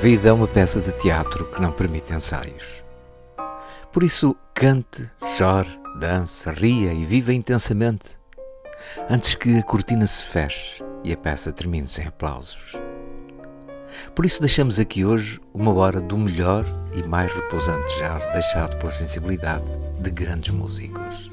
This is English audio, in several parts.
Vida é uma peça de teatro que não permite ensaios. Por isso, cante, chore, dance, ria e viva intensamente, antes que a cortina se feche e a peça termine sem aplausos. Por isso, deixamos aqui hoje uma hora do melhor e mais repousante jazz deixado pela sensibilidade de grandes músicos.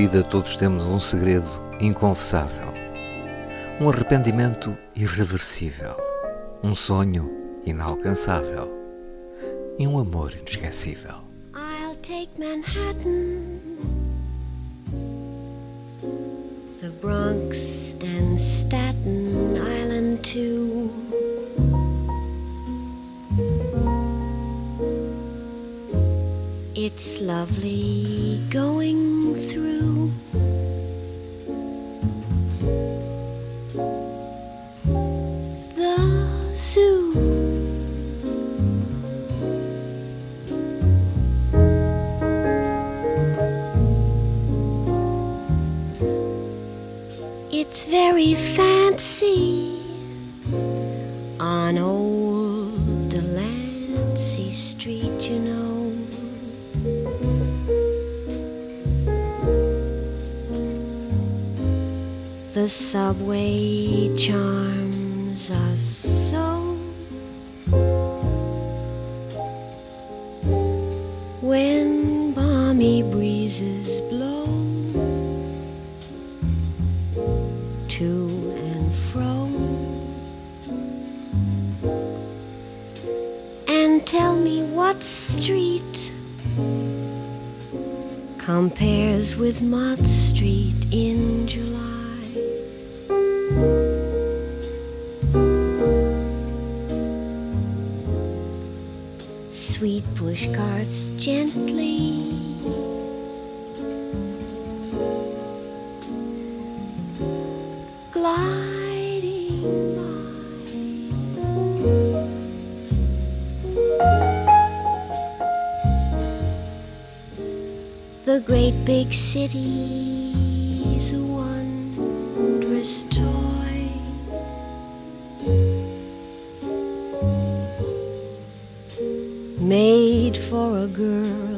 Vida todos temos um segredo inconfessável, um arrependimento irreversível, um sonho inalcançável e um amor inesquecível. I'll take Manhattan, the Bronx and Staten Island too. It's lovely going through. The subway charms us so. When balmy breezes blow to and fro, and tell me what street compares with Mott Gently. Gliding by. The great big city's a Made for a girl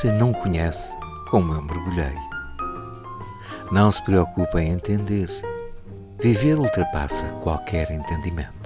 você não conhece, como eu mergulhei. Não se preocupe em entender. Viver ultrapassa qualquer entendimento.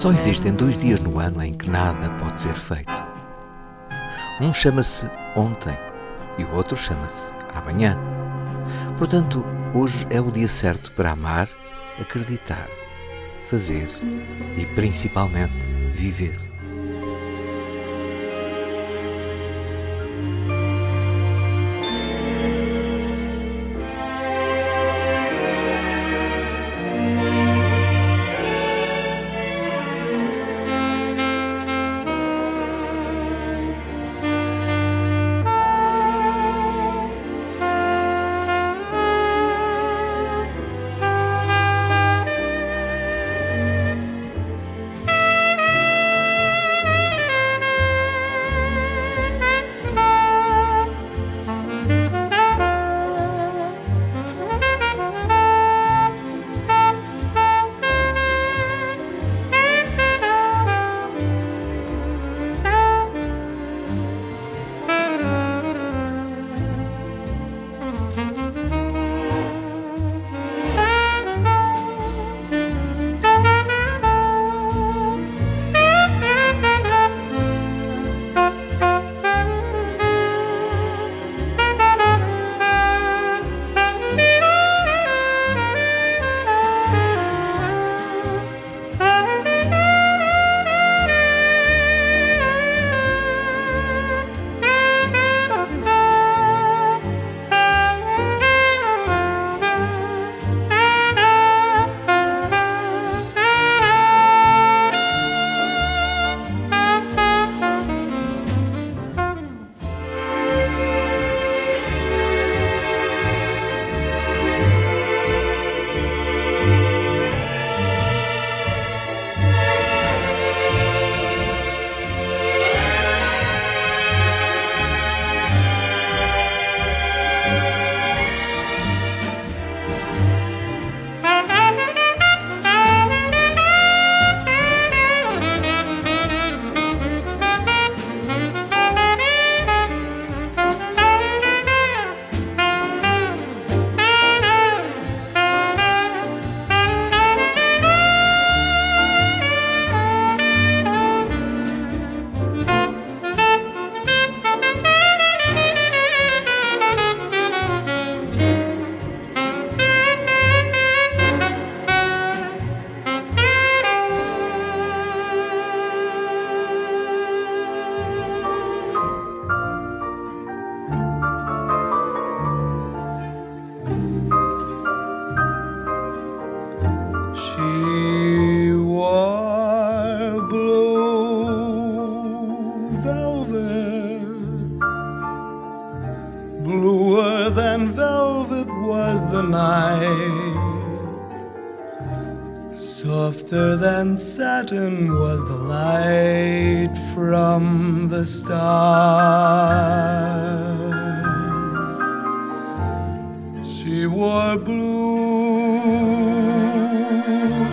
Só existem dois dias no ano em que nada pode ser feito. Um chama-se ontem e o outro chama-se amanhã. Portanto, hoje é o dia certo para amar, acreditar, fazer e principalmente viver. Softer than satin was the light from the stars. She wore blue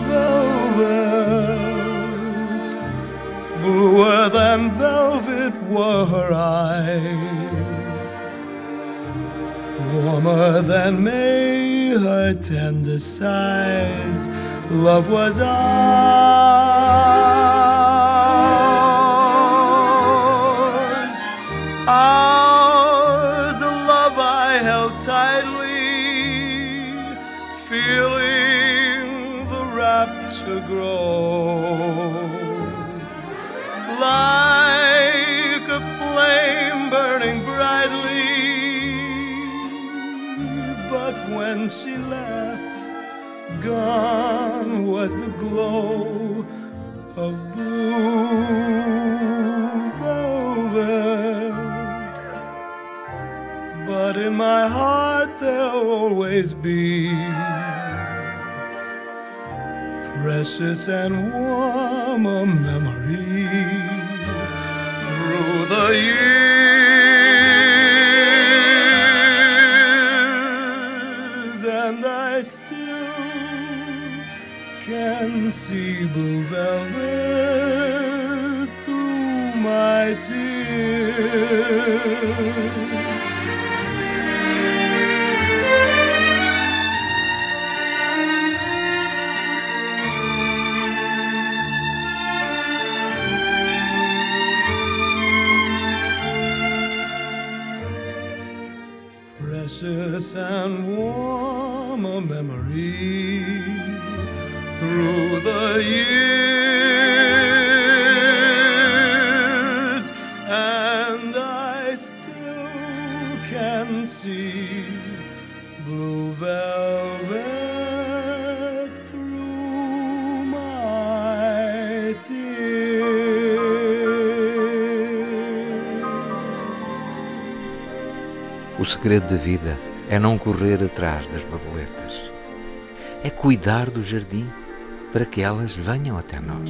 velvet, bluer than velvet were her eyes, warmer than May her tender sighs love was ours. Ours, a love I held tightly, feeling the rapture grow. Like a flame burning brightly, but when she left, gone was the glow of blue velvet. But in my heart there'll always be precious and warm a memory through the years, blue velvet through my tears. precious and warm a memory segredo da vida é não correr atrás das borboletas. É cuidar do jardim para que elas venham até nós.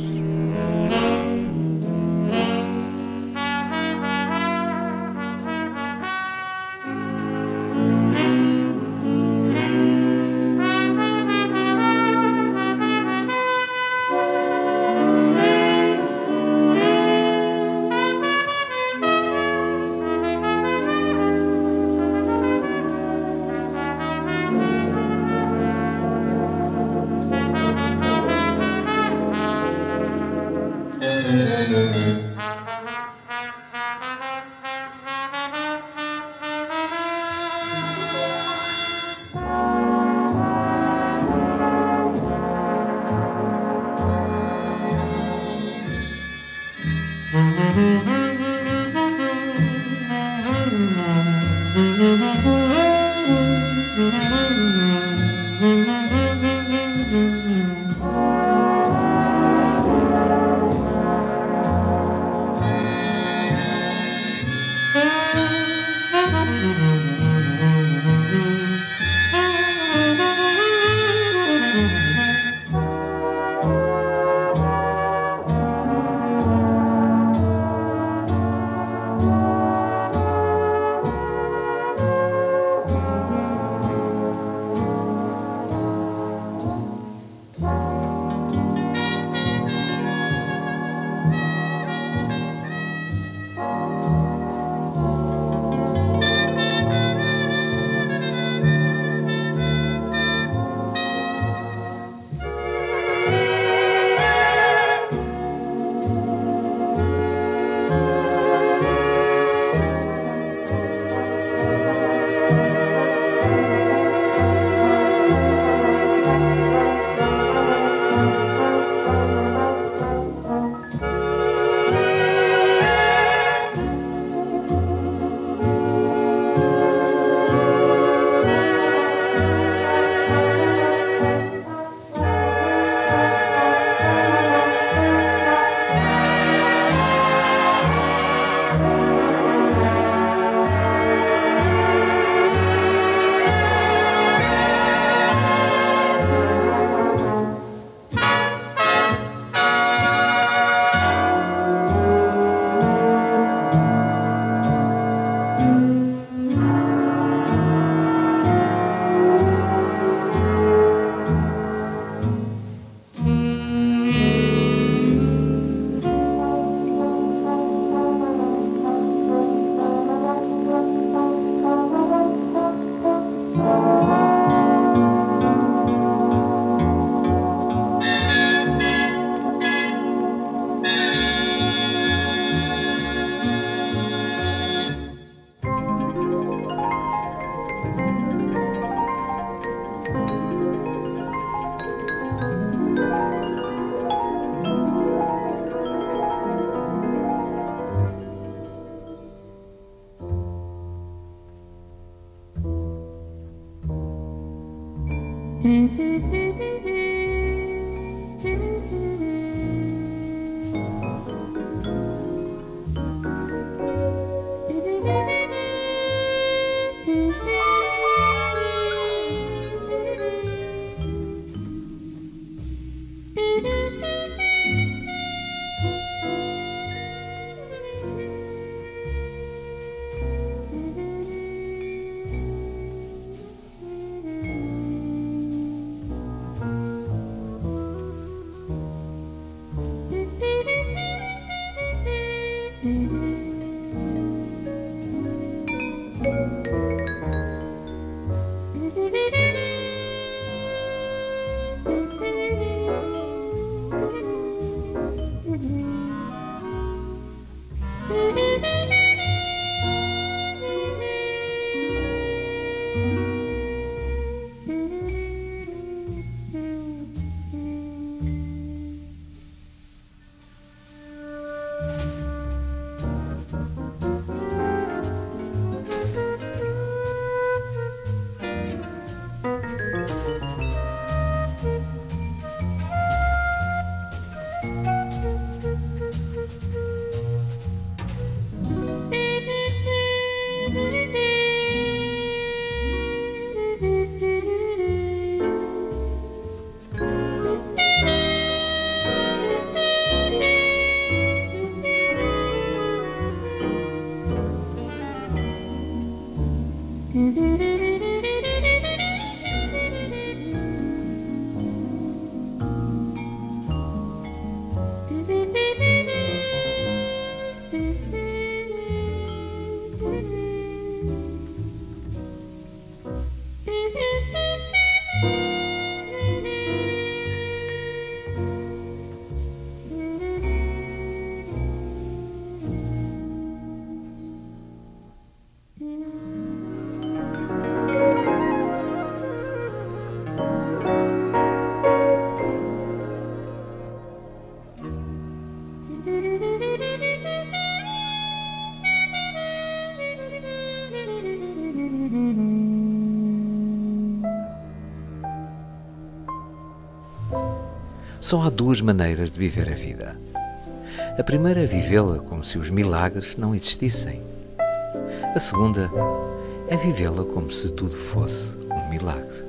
Só há duas maneiras de viver a vida. A primeira é vivê-la como se os milagres não existissem. A segunda é vivê-la como se tudo fosse um milagre.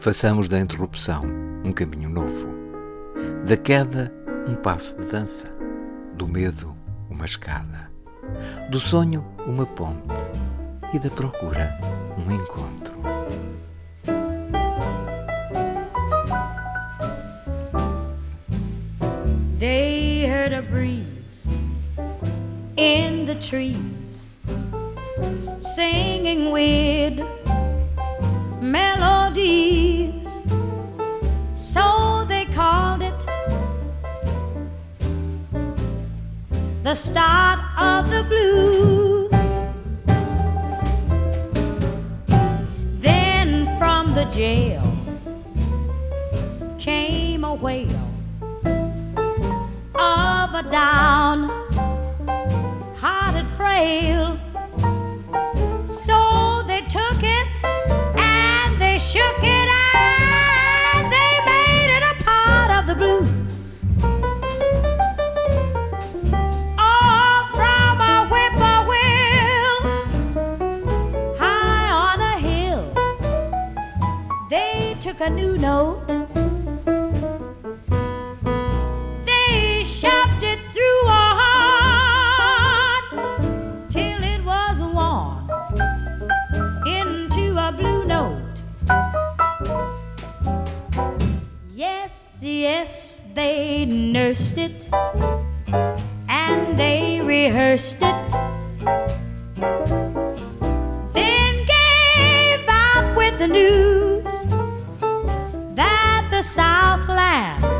Façamos da interrupção um caminho novo. Da queda, um passo de dança. Do medo, uma escada. Do sonho, uma ponte. E da procura, um encontro. They heard a breeze in the trees. rehearsed it, and they rehearsed it. Then gave out with the news that the Southland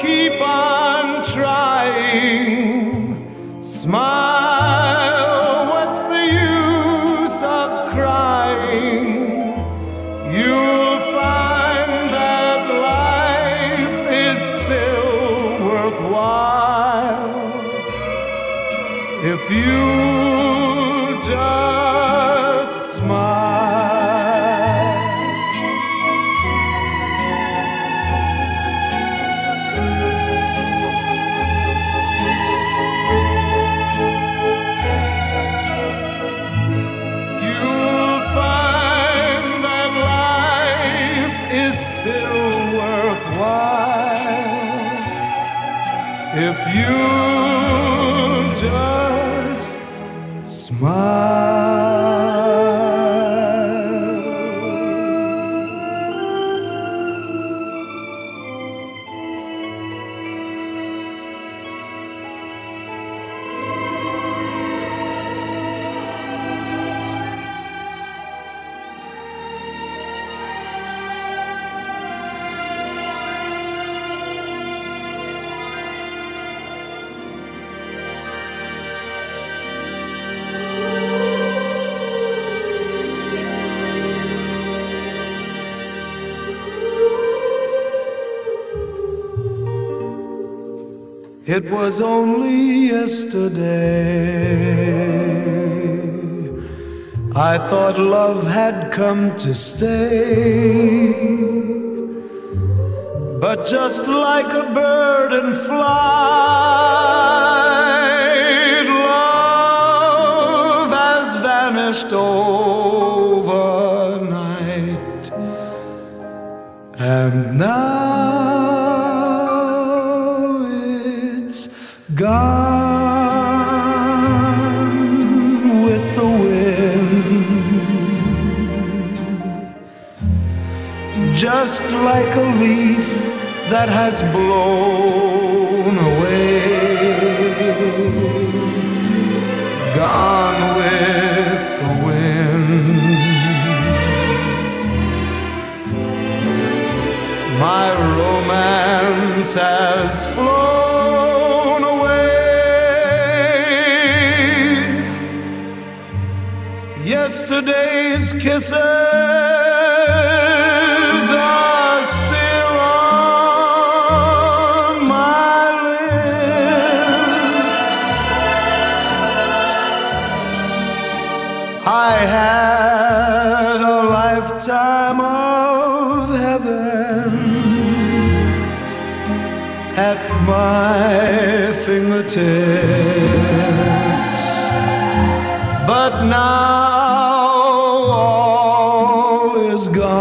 keep on trying. Smile, It was only yesterday. I thought love had come to stay. But just like a bird in flight, love has vanished overnight. And now just like a leaf that has blown away. Gone with the wind. My romance has flown away. Yesterday's kisses fingertips. But now all is gone.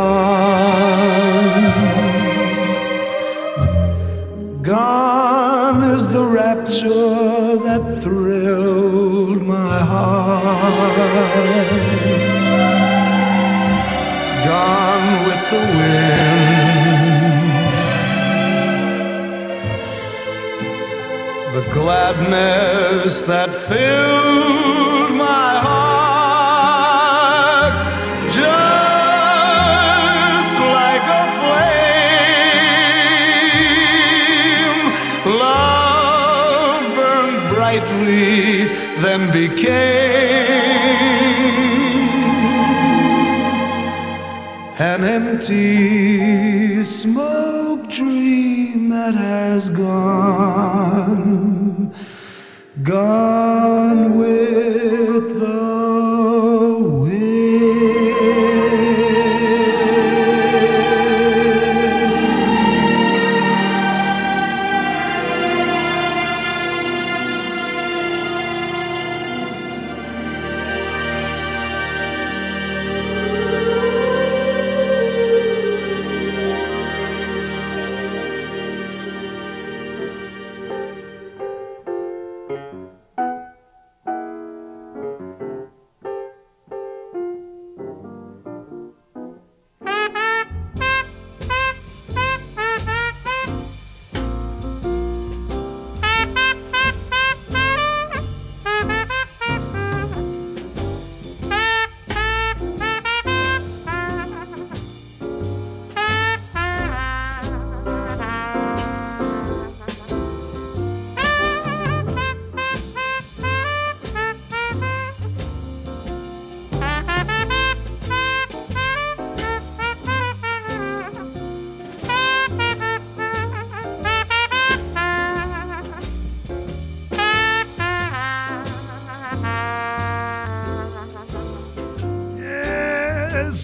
Gone is the rapture that thrilled my heart. Gone with the wind. Gladness that filled my heart just like a flame. Love burned brightly, then became an empty smoke dream that has gone, gone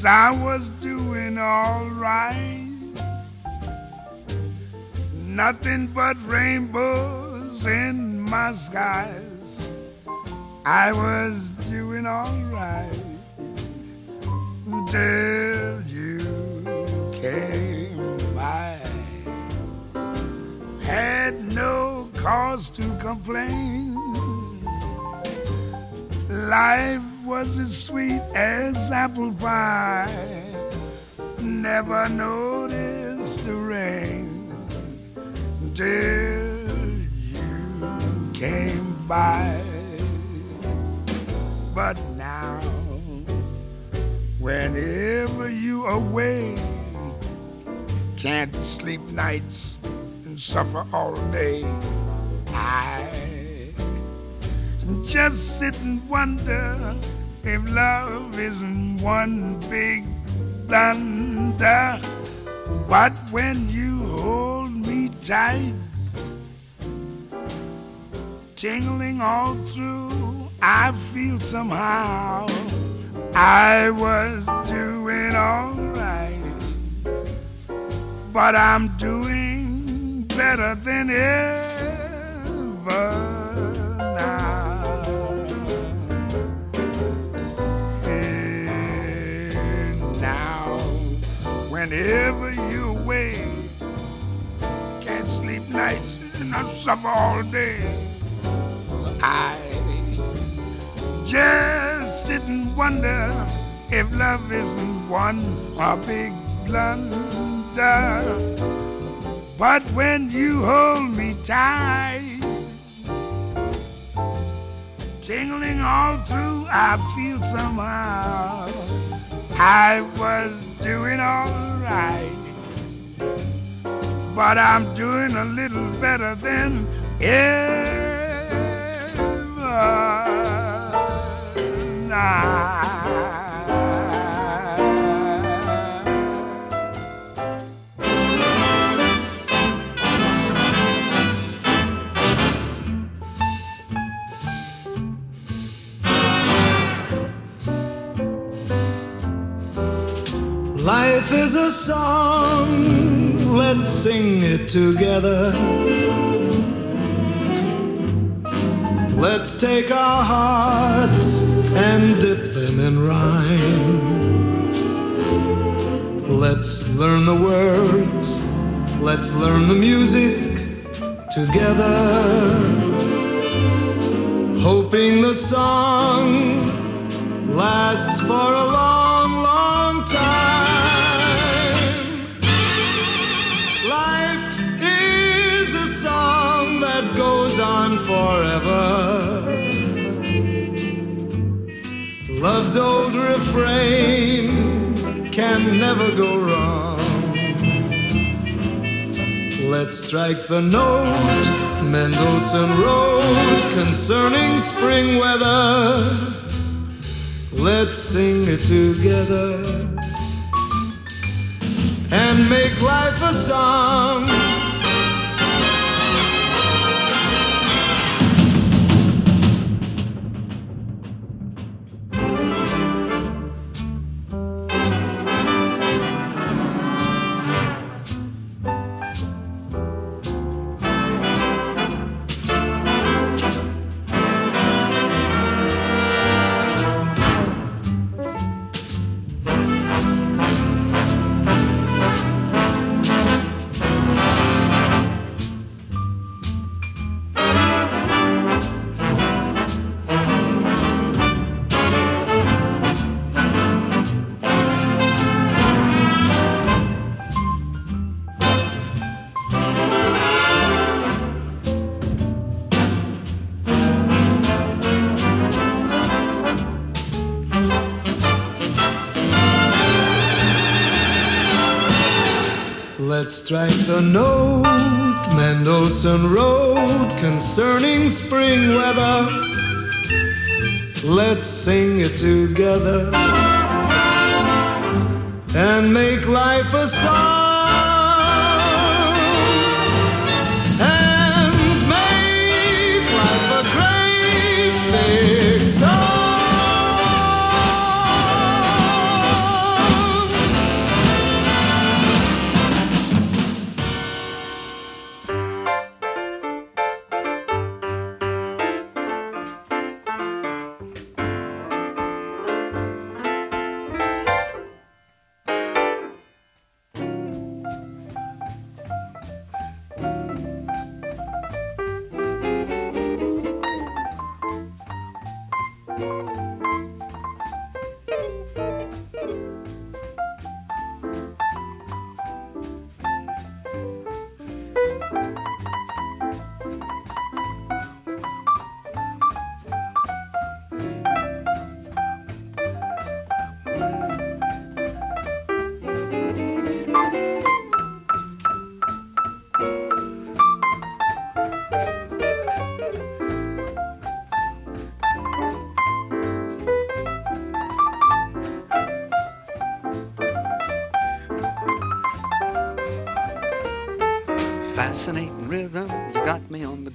I was doing all right. Nothing but rainbows in my skies. I was doing all right until you came by. Had no cause to complain. Life was as sweet as apple pie. Never noticed the rain until you came by. But now, whenever you away, can't sleep nights and suffer all day. I just sit and wonder if love isn't one big thunder. But when you hold me tight, tingling all through, I feel somehow I was doing all right. But I'm doing better than ever. Whenever you're away. Can't sleep nights and I suffer all day. I just sit and wonder if love isn't one a big blunder. But when you hold me tight, tingling all through, I feel somehow I was doing all right. But I'm doing a little better than ever. Nah. Life is a song, let's sing it together. Let's take our hearts and dip them in rhyme. Let's learn the words, let's learn the music together. Hoping the song lasts for a long, long time. Forever. Love's old refrain can never go wrong. Let's strike the note Mendelssohn wrote concerning spring weather. Let's sing it together and make life a song. Strike the note Mendelssohn wrote concerning spring weather. Let's sing it together and make life a song.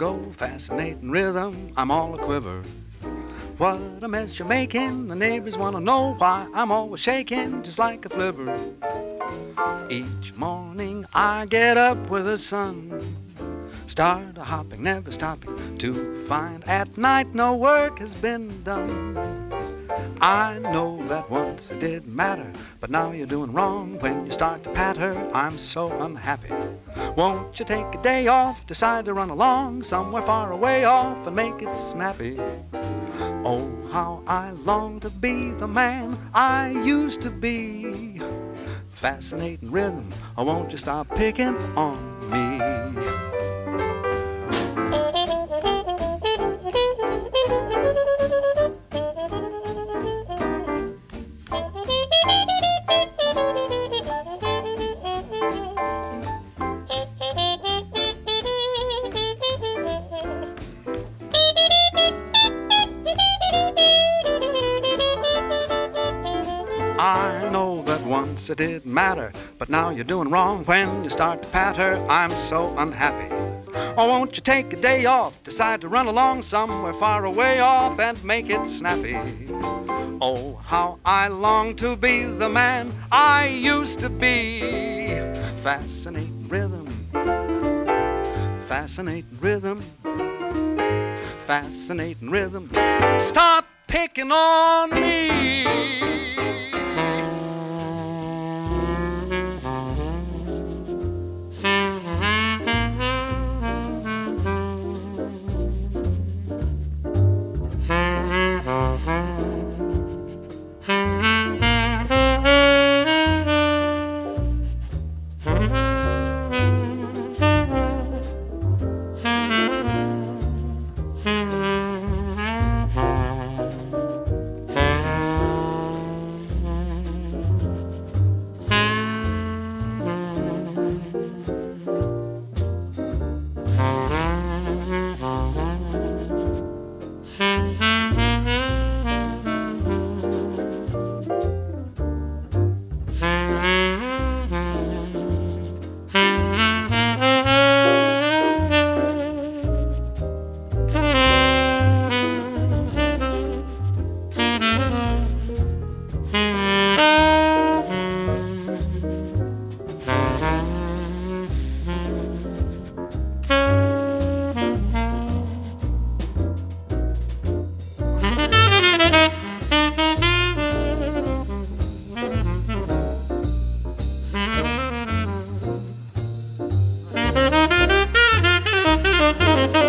Go. Fascinating rhythm, I'm all a quiver. What a mess you're making, the neighbors wanna know why I'm always shaking just like a flivver. Each morning I get up with the sun, start a hopping, never stopping to find at night no work has been done. I know that once it did matter, but now you're doing wrong when you start to patter. I'm so unhappy. Won't you take a day off, decide to run along somewhere far away off and make it snappy? Oh, how I long to be the man I used to be. Fascinating rhythm, oh, won't you stop picking on me? I know that once it did matter, but now you're doing wrong when you start to patter. I'm so unhappy. Oh, won't you take a day off, decide to run along somewhere far away off and make it snappy? Oh, how I long to be the man I used to be. Fascinating rhythm, fascinating rhythm, fascinating rhythm. Stop picking on me. O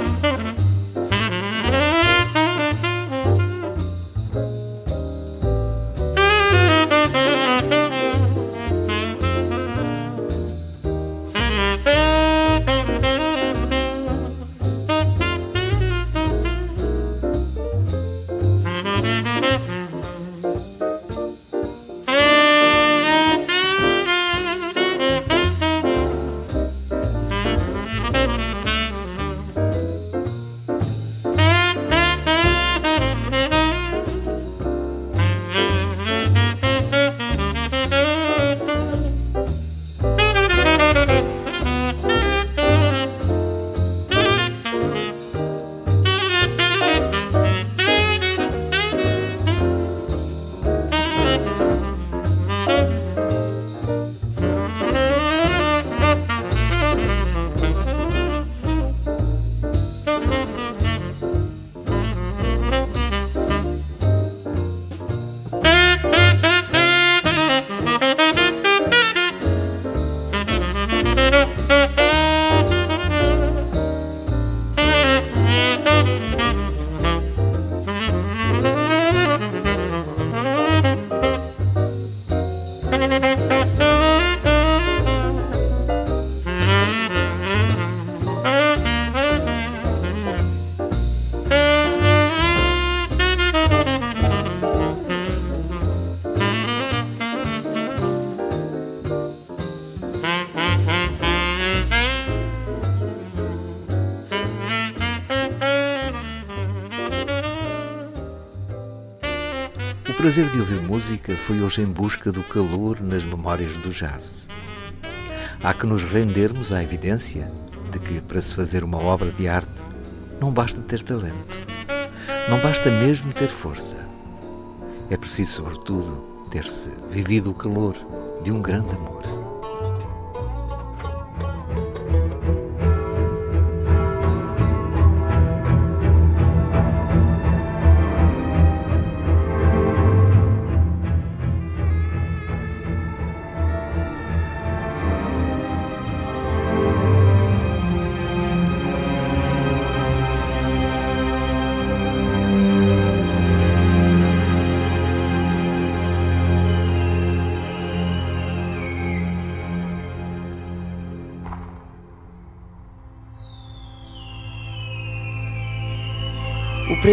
prazer de ouvir música foi hoje em busca do calor nas memórias do jazz. Há que nos rendermos à evidência de que para se fazer uma obra de arte não basta ter talento, não basta mesmo ter força. É preciso, sobretudo, ter-se vivido o calor de um grande amor.